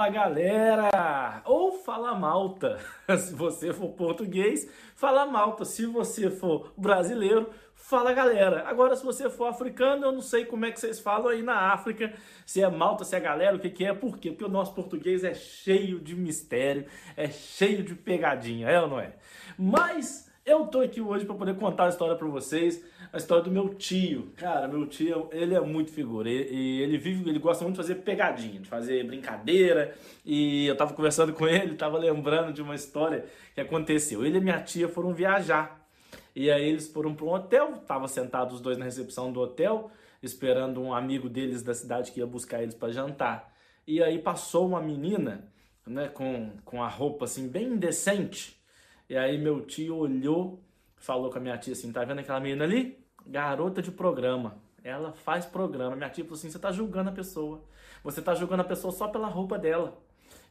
Fala galera! Ou fala malta. Se você for português, fala malta. Se você for brasileiro, fala galera. Agora, se você for africano, eu não sei como é que vocês falam aí na África. Se é malta, se é galera, o que, que é, por quê? Porque o nosso português é cheio de mistério, é cheio de pegadinha, é ou não é? Mas eu tô aqui hoje para poder contar a história para vocês, a história do meu tio. Cara, meu tio, ele é muito figura. E ele vive, ele gosta muito de fazer pegadinha, de fazer brincadeira. E eu tava conversando com ele, tava lembrando de uma história que aconteceu. Ele e minha tia foram viajar. E aí eles foram para um hotel, tava sentados os dois na recepção do hotel, esperando um amigo deles da cidade que ia buscar eles para jantar. E aí passou uma menina, né, com, com a roupa assim bem indecente e aí meu tio olhou, falou com a minha tia assim, tá vendo aquela menina ali? Garota de programa. Ela faz programa. Minha tia falou assim, você tá julgando a pessoa. Você tá julgando a pessoa só pela roupa dela.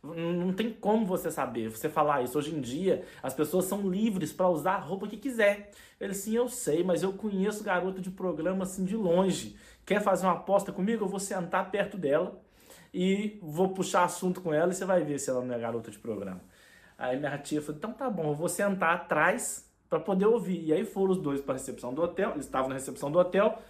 Não tem como você saber, você falar isso. Hoje em dia, as pessoas são livres para usar a roupa que quiser. Ele sim, eu sei, mas eu conheço garota de programa assim de longe. Quer fazer uma aposta comigo? Eu vou sentar perto dela e vou puxar assunto com ela e você vai ver se ela não é garota de programa. Aí minha tia falou: então tá bom, eu vou sentar atrás para poder ouvir. E aí foram os dois para a recepção do hotel, eles estavam na recepção do hotel.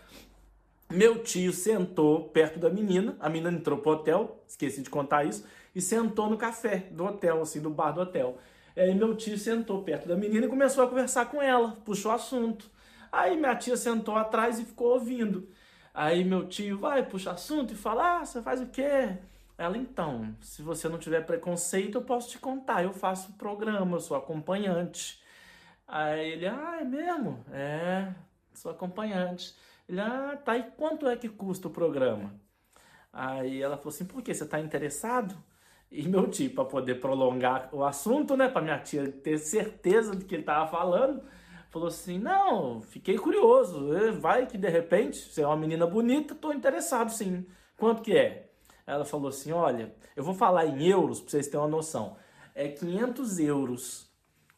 Meu tio sentou perto da menina, a menina entrou pro hotel, esqueci de contar isso, e sentou no café do hotel, assim, do bar do hotel. Aí meu tio sentou perto da menina e começou a conversar com ela, puxou assunto. Aí minha tia sentou atrás e ficou ouvindo. Aí meu tio vai, puxa assunto e fala: Ah, você faz o quê? Ela, então, se você não tiver preconceito, eu posso te contar. Eu faço programa, eu sou acompanhante. Aí ele, ah, é mesmo? É, sou acompanhante. Ele, ah, tá, e quanto é que custa o programa? Aí ela falou assim, por que você tá interessado? E meu tio, para poder prolongar o assunto, né, para minha tia ter certeza do que ele tava falando, falou assim: Não, fiquei curioso. Vai que de repente, você é uma menina bonita, tô interessado sim. Quanto que é? Ela falou assim: Olha, eu vou falar em euros para vocês terem uma noção. É 500 euros.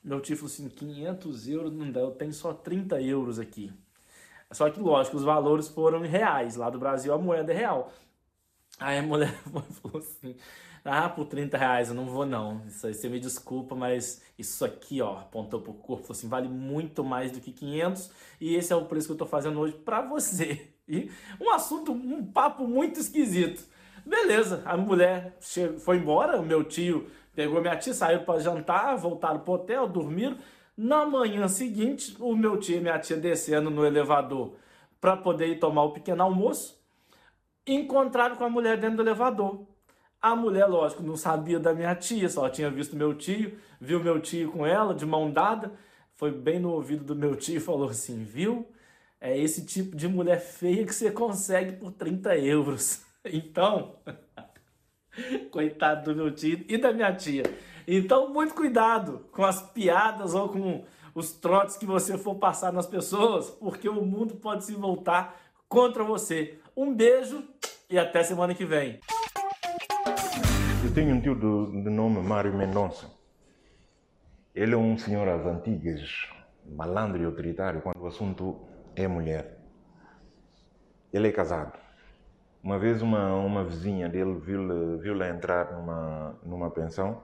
Meu tio falou assim: 500 euros não dá, eu tenho só 30 euros aqui. Só que, lógico, os valores foram em reais. Lá do Brasil a moeda é real. Aí a mulher falou assim: Ah, por 30 reais eu não vou não. Isso aí você me desculpa, mas isso aqui, ó, apontou pro corpo, falou assim: vale muito mais do que 500 e esse é o preço que eu tô fazendo hoje para você. E um assunto, um papo muito esquisito. Beleza, a mulher foi embora, o meu tio pegou minha tia, saiu para jantar, voltaram pro hotel, dormiram. Na manhã seguinte, o meu tio e minha tia descendo no elevador para poder ir tomar o pequeno almoço, encontraram com a mulher dentro do elevador. A mulher, lógico, não sabia da minha tia, só tinha visto meu tio, viu meu tio com ela, de mão dada, foi bem no ouvido do meu tio e falou assim: viu? É esse tipo de mulher feia que você consegue por 30 euros. Então, coitado do meu tio e da minha tia. Então, muito cuidado com as piadas ou com os trotes que você for passar nas pessoas, porque o mundo pode se voltar contra você. Um beijo e até semana que vem. Eu tenho um tio de, nome Mário Mendonça. Ele é um senhor às antigas, malandro e autoritário quando o assunto é mulher. Ele é casado. Uma vez uma, uma vizinha dele viu-lhe viu entrar numa, numa pensão,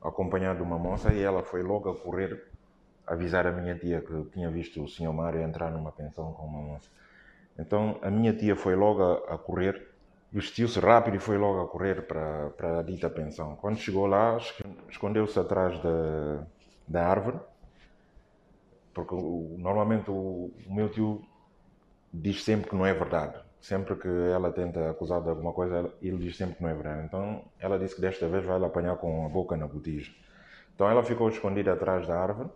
acompanhado de uma moça, e ela foi logo a correr avisar a minha tia que tinha visto o senhor Mário entrar numa pensão com uma moça. Então a minha tia foi logo a, a correr, vestiu-se rápido e foi logo a correr para, para a dita pensão. Quando chegou lá, escondeu-se atrás da, da árvore, porque normalmente o, o meu tio diz sempre que não é verdade sempre que ela tenta acusar de alguma coisa, ele diz sempre que não é verdade. Então ela disse que desta vez vai apanhar com a boca na botija. Então ela ficou escondida atrás da árvore.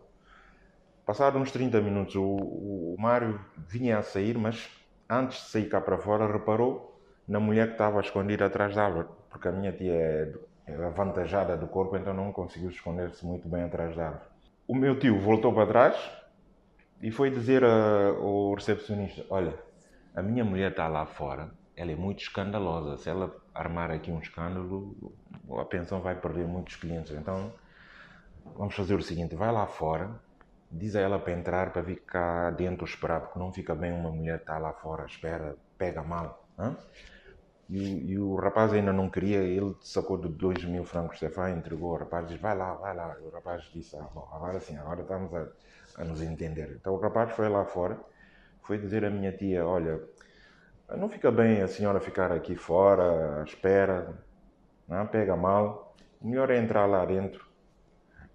Passados uns 30 minutos, o, o, o Mário vinha a sair, mas antes de sair cá para fora, reparou na mulher que estava escondida atrás da árvore, porque a minha tia é, é avantajada do corpo, então não conseguiu esconder-se muito bem atrás da árvore. O meu tio voltou para trás e foi dizer ao recepcionista: Olha, a minha mulher está lá fora, ela é muito escandalosa. Se ela armar aqui um escândalo, a pensão vai perder muitos clientes. Então, vamos fazer o seguinte: vai lá fora, diz a ela para entrar, para vir cá dentro esperar, porque não fica bem uma mulher estar tá lá fora, espera, pega mal. E, e, o rapaz ainda não queria, ele sacou de 2 mil francos CFA, entregou ao rapaz disse, vai lá, vai lá. E o rapaz disse, ah, bom, agora sim, agora estamos a, a nos entender. Então o rapaz foi lá fora, foi dizer à minha tia, olha, não fica bem a senhora ficar aqui fora, à espera, não pega mal, melhor é entrar lá dentro.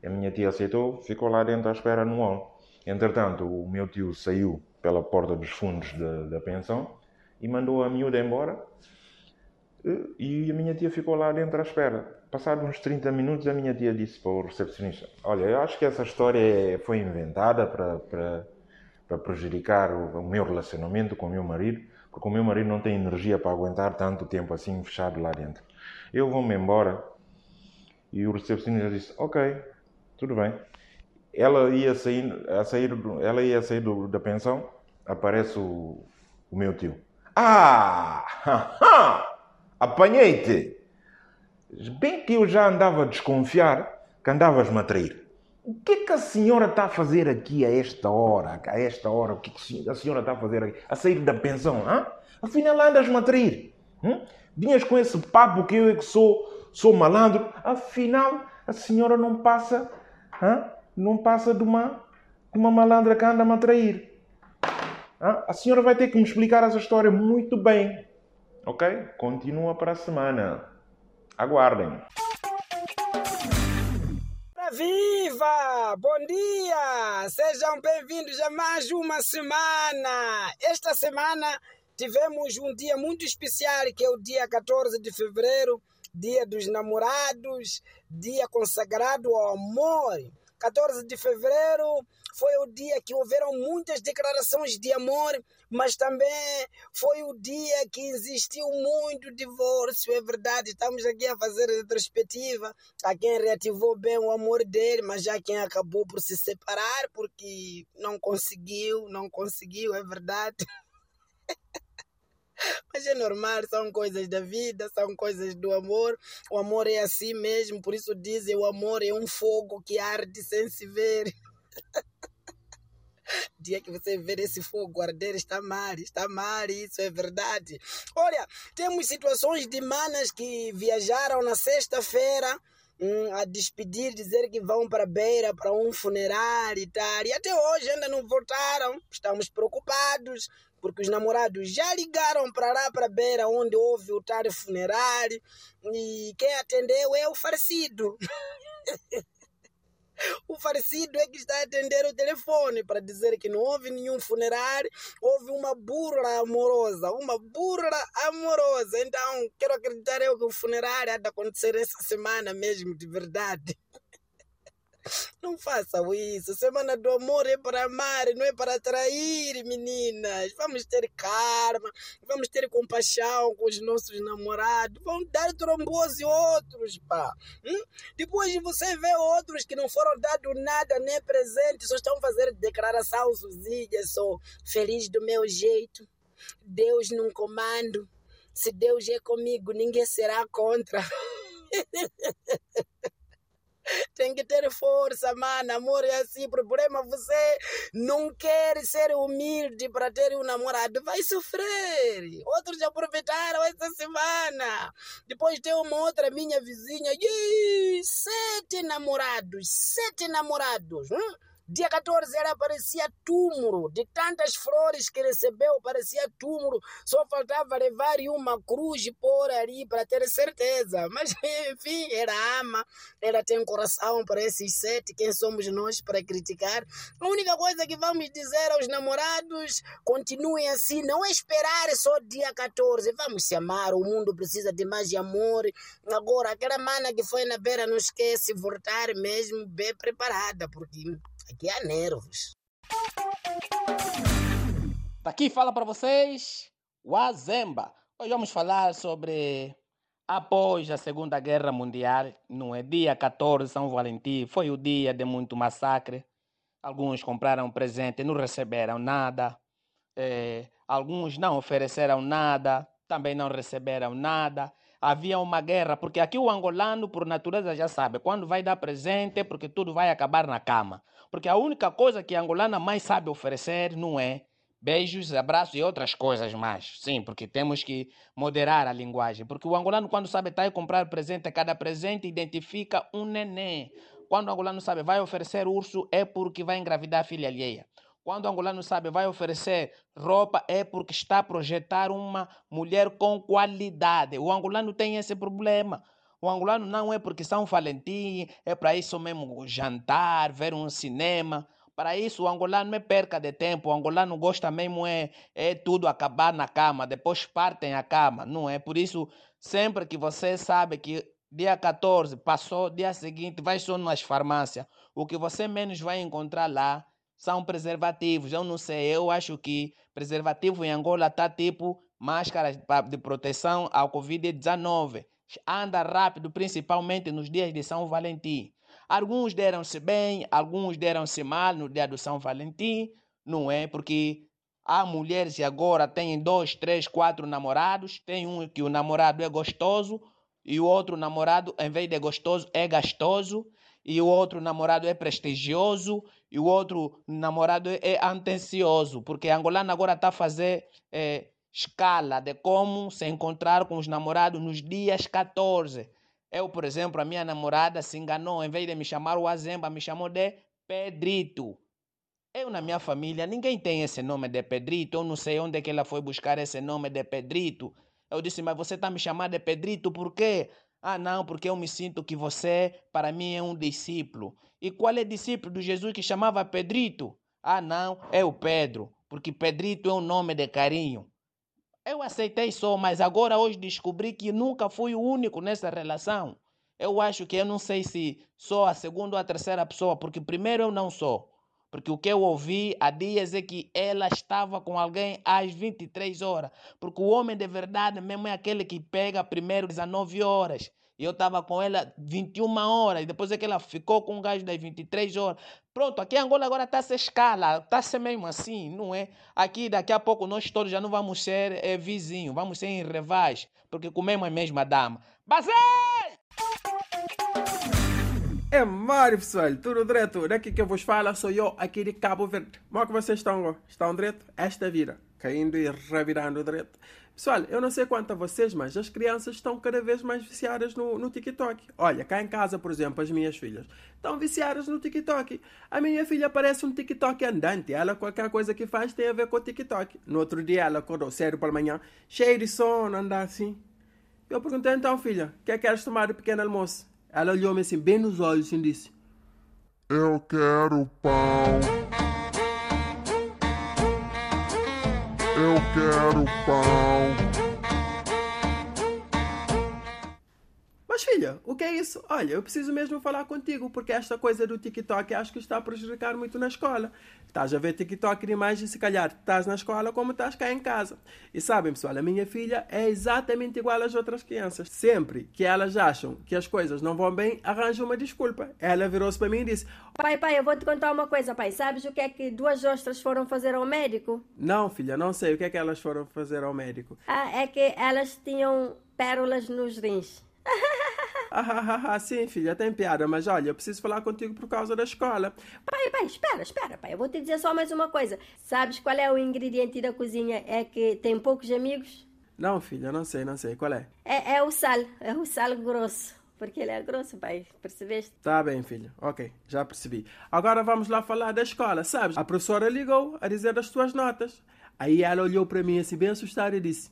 E a minha tia aceitou, ficou lá dentro à espera no hall. Entretanto, o meu tio saiu pela porta dos fundos da, pensão e mandou a miúda embora e a minha tia ficou lá dentro à espera. Passados uns 30 minutos, a minha tia disse para o recepcionista: Olha, eu acho que essa história é, foi inventada para, para, prejudicar o, o meu relacionamento com o meu marido, porque o meu marido não tem energia para aguentar tanto tempo assim fechado lá dentro. Eu vou-me embora. E o recepcionista disse: Ok, tudo bem. Ela ia sair, a sair, ela ia sair do, da pensão, aparece o, o meu tio. Ah! Apanhei-te! Bem que eu já andava a desconfiar que andavas-me a trair. O que é que a senhora está a fazer aqui a esta hora? A esta hora, o que, é que a senhora está a fazer aqui? A sair da pensão, hã? Afinal, andas-me a trair. Hum? Vinhas com esse papo que eu é que sou, sou malandro. Afinal, a senhora não passa, hã? não passa de uma, de uma malandra que anda-me a trair. Hã? A senhora vai ter que me explicar essa história muito bem. Ok? Continua para a semana. Aguardem. Viva! Bom dia! Sejam bem-vindos a mais uma semana. Esta semana tivemos um dia muito especial, que é o dia 14 de fevereiro, dia dos namorados, dia consagrado ao amor. 14 de fevereiro foi o dia que houveram muitas declarações de amor, mas também foi o dia que existiu muito divórcio, é verdade. Estamos aqui a fazer retrospectiva a quem reativou bem o amor dele, mas já quem acabou por se separar porque não conseguiu, não conseguiu, é verdade. Mas é normal, são coisas da vida, são coisas do amor. O amor é assim mesmo, por isso dizem o amor é um fogo que arde sem se ver. dia que você ver esse fogo arder, está mal, está mal, isso é verdade. Olha, temos situações de manas que viajaram na sexta-feira hum, a despedir, dizer que vão para beira, para um funerário e tal. E até hoje ainda não voltaram, estamos preocupados porque os namorados já ligaram para lá para beira onde houve o tal funerário e quem atendeu é o farcido. O falecido é que está a atender o telefone para dizer que não houve nenhum funerário, houve uma burla amorosa, uma burla amorosa. Então, quero acreditar eu que o funerário há de acontecer essa semana mesmo, de verdade. Não façam isso. Semana do amor é para amar, não é para atrair, meninas. Vamos ter karma, vamos ter compaixão com os nossos namorados. Vamos dar trombose outros, pá. Hum? Depois de você ver outros que não foram dados nada, nem presente, só estão fazendo declaração sozinhas, sou feliz do meu jeito. Deus num comando. Se Deus é comigo, ninguém será contra. Tem que ter força, mano. Amor é assim. Problema você não quer ser humilde para ter um namorado. Vai sofrer. Outros já aproveitaram essa semana. Depois tem uma outra minha vizinha. Ih, sete namorados. Sete namorados. Hum? Dia 14 ela parecia túmulo, de tantas flores que recebeu, parecia túmulo. Só faltava levar uma cruz por ali para ter certeza. Mas, enfim, ela ama, ela tem coração para esses sete. Quem somos nós para criticar? A única coisa que vamos dizer aos namorados: continuem assim, não esperar só dia 14. Vamos se amar, o mundo precisa de mais amor. Agora, aquela mana que foi na beira, não esquece voltar mesmo bem preparada, porque Aqui há nervos. Daqui fala para vocês o Azemba. Hoje vamos falar sobre após a Segunda Guerra Mundial, não é dia 14 São Valentim, foi o dia de muito massacre. Alguns compraram presente, não receberam nada. É, alguns não ofereceram nada, também não receberam nada havia uma guerra, porque aqui o angolano, por natureza, já sabe, quando vai dar presente, porque tudo vai acabar na cama. Porque a única coisa que a angolana mais sabe oferecer não é beijos, abraços e outras coisas mais. Sim, porque temos que moderar a linguagem. Porque o angolano, quando sabe estar e comprar presente, cada presente identifica um neném. Quando o angolano sabe vai oferecer urso, é porque vai engravidar a filha alheia. Quando o angolano sabe vai oferecer roupa, é porque está a projetar uma mulher com qualidade. O angolano tem esse problema. O angolano não é porque São Valentim, é para isso mesmo jantar, ver um cinema. Para isso, o angolano é perca de tempo. O angolano gosta mesmo é, é tudo acabar na cama, depois partem a cama, não é? Por isso, sempre que você sabe que dia 14 passou, dia seguinte vai só nas farmácias, o que você menos vai encontrar lá são preservativos. Eu não sei, eu acho que preservativo em Angola está tipo máscara de proteção ao Covid-19. Anda rápido, principalmente nos dias de São Valentim. Alguns deram-se bem, alguns deram-se mal no dia do São Valentim, não é? Porque há mulheres que agora têm dois, três, quatro namorados. Tem um que o namorado é gostoso e o outro namorado, em vez de gostoso, é gastoso. E o outro namorado é prestigioso e o outro namorado é atencioso. Porque a angolana agora está a fazer é, escala de como se encontrar com os namorados nos dias 14. Eu, por exemplo, a minha namorada se enganou, em vez de me chamar o Azemba, me chamou de Pedrito. Eu, na minha família, ninguém tem esse nome de Pedrito. Eu não sei onde é que ela foi buscar esse nome de Pedrito. Eu disse, mas você está me chamando de Pedrito por quê? Ah, não, porque eu me sinto que você, para mim, é um discípulo. E qual é o discípulo de Jesus que chamava Pedrito? Ah, não, é o Pedro, porque Pedrito é um nome de carinho. Eu aceitei só, mas agora hoje descobri que nunca fui o único nessa relação. Eu acho que eu não sei se sou a segunda ou a terceira pessoa, porque primeiro eu não sou. Porque o que eu ouvi há dias é que ela estava com alguém às 23 horas. Porque o homem de verdade mesmo é aquele que pega primeiro às 19 horas. E eu estava com ela 21 horas. E depois é que ela ficou com um gajo das 23 horas. Pronto, aqui em Angola agora está a ser escala. Está a ser mesmo assim, não é? Aqui daqui a pouco nós todos já não vamos ser é, vizinhos. Vamos ser em revais. Porque comemos a mesma dama. Basei! É Mário, pessoal, tudo direto. Daqui que eu vos falo sou eu, aqui de Cabo Verde. Como é que vocês estão? Estão direto? Esta vida, caindo e revirando direto. Pessoal, eu não sei quanto a vocês, mas as crianças estão cada vez mais viciadas no, no TikTok. Olha, cá em casa, por exemplo, as minhas filhas estão viciadas no TikTok. A minha filha parece um TikTok andante. Ela, qualquer coisa que faz tem a ver com o TikTok. No outro dia, ela acordou sério pela manhã, cheia de sono, andar assim. Eu perguntei então, filha, o que é que queres tomar de pequeno almoço? Ela olhou-me assim, bem nos olhos, e disse: Eu quero pão. Eu quero pão. Mas filha, o que é isso? Olha, eu preciso mesmo falar contigo, porque esta coisa do TikTok acho que está a prejudicar muito na escola. Estás a ver TikTok demais e se calhar estás na escola como estás cá em casa. E sabem, pessoal, a minha filha é exatamente igual às outras crianças. Sempre que elas acham que as coisas não vão bem, arranjam uma desculpa. Ela virou-se para mim e disse: Pai, pai, eu vou te contar uma coisa, pai. Sabes o que é que duas ostras foram fazer ao médico? Não, filha, não sei o que é que elas foram fazer ao médico. Ah, é que elas tinham pérolas nos rins. Ah, ah, ah, sim, filha, tem piada, mas olha, eu preciso falar contigo por causa da escola. Pai, pai, espera, espera, pai. Eu vou te dizer só mais uma coisa. Sabes qual é o ingrediente da cozinha? É que tem poucos amigos? Não, filha, não sei, não sei. Qual é? É, é o sal. É o sal grosso. Porque ele é grosso, pai. Percebeste? Tá bem, filha. Ok, já percebi. Agora vamos lá falar da escola, sabes? A professora ligou a dizer das tuas notas. Aí ela olhou para mim assim, bem assustada e disse: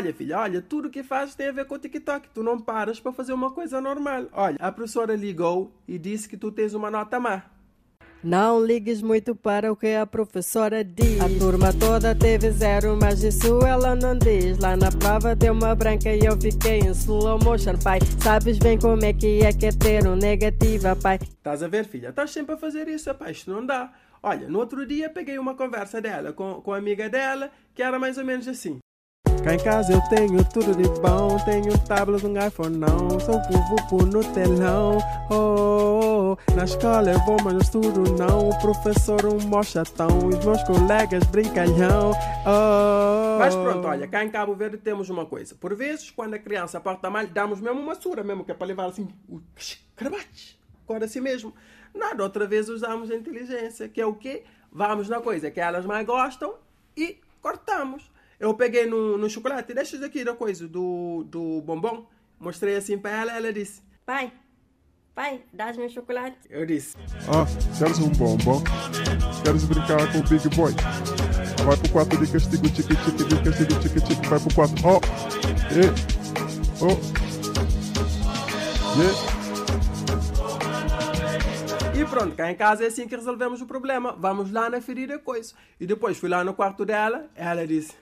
Olha, filha, olha, tudo que fazes tem a ver com o TikTok. Tu não paras para fazer uma coisa normal. Olha, a professora ligou e disse que tu tens uma nota má. Não ligues muito para o que a professora diz. A turma toda teve zero, mas isso ela não diz. Lá na prova deu uma branca e eu fiquei em slow motion, pai. Sabes bem como é que é que é ter um negativa, pai. Estás a ver, filha? Estás sempre a fazer isso, pai. Isto não dá. Olha, no outro dia peguei uma conversa dela com, com a amiga dela, que era mais ou menos assim. Cá em casa eu tenho tudo de bom. Tenho tablet, um iPhone não. Sou vuvupo no telão. Oh, oh, oh. Na escola eu vou, mas no estudo não. O professor um mó chatão. Os meus colegas brincalhão. Oh, mas pronto, olha, cá em Cabo Verde temos uma coisa. Por vezes, quando a criança porta mal, damos mesmo uma sura, mesmo que é para levar assim, o crabate. Agora assim mesmo. Nada, outra vez usamos a inteligência, que é o quê? Vamos na coisa que elas mais gostam e cortamos. Eu peguei no, no chocolate, deixa isso aqui da coisa, do, do bombom. Mostrei assim para ela ela disse: Pai, pai, dás meu chocolate? Eu disse: Ah, queres um bombom? Queres brincar com o Big Boy? Vai pro quarto de castigo, tique, tique, de castigo, tique, tique, vai pro quarto. Ó, oh, e, oh, yeah. E pronto, cá em casa é assim que resolvemos o problema. Vamos lá na ferida coisa. E depois fui lá no quarto dela, ela disse: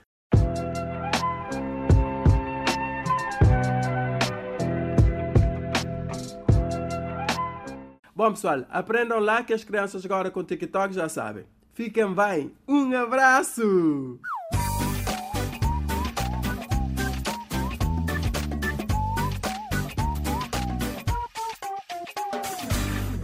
Bom, pessoal, aprendam lá que as crianças agora com TikTok já sabem. Fiquem bem. Um abraço!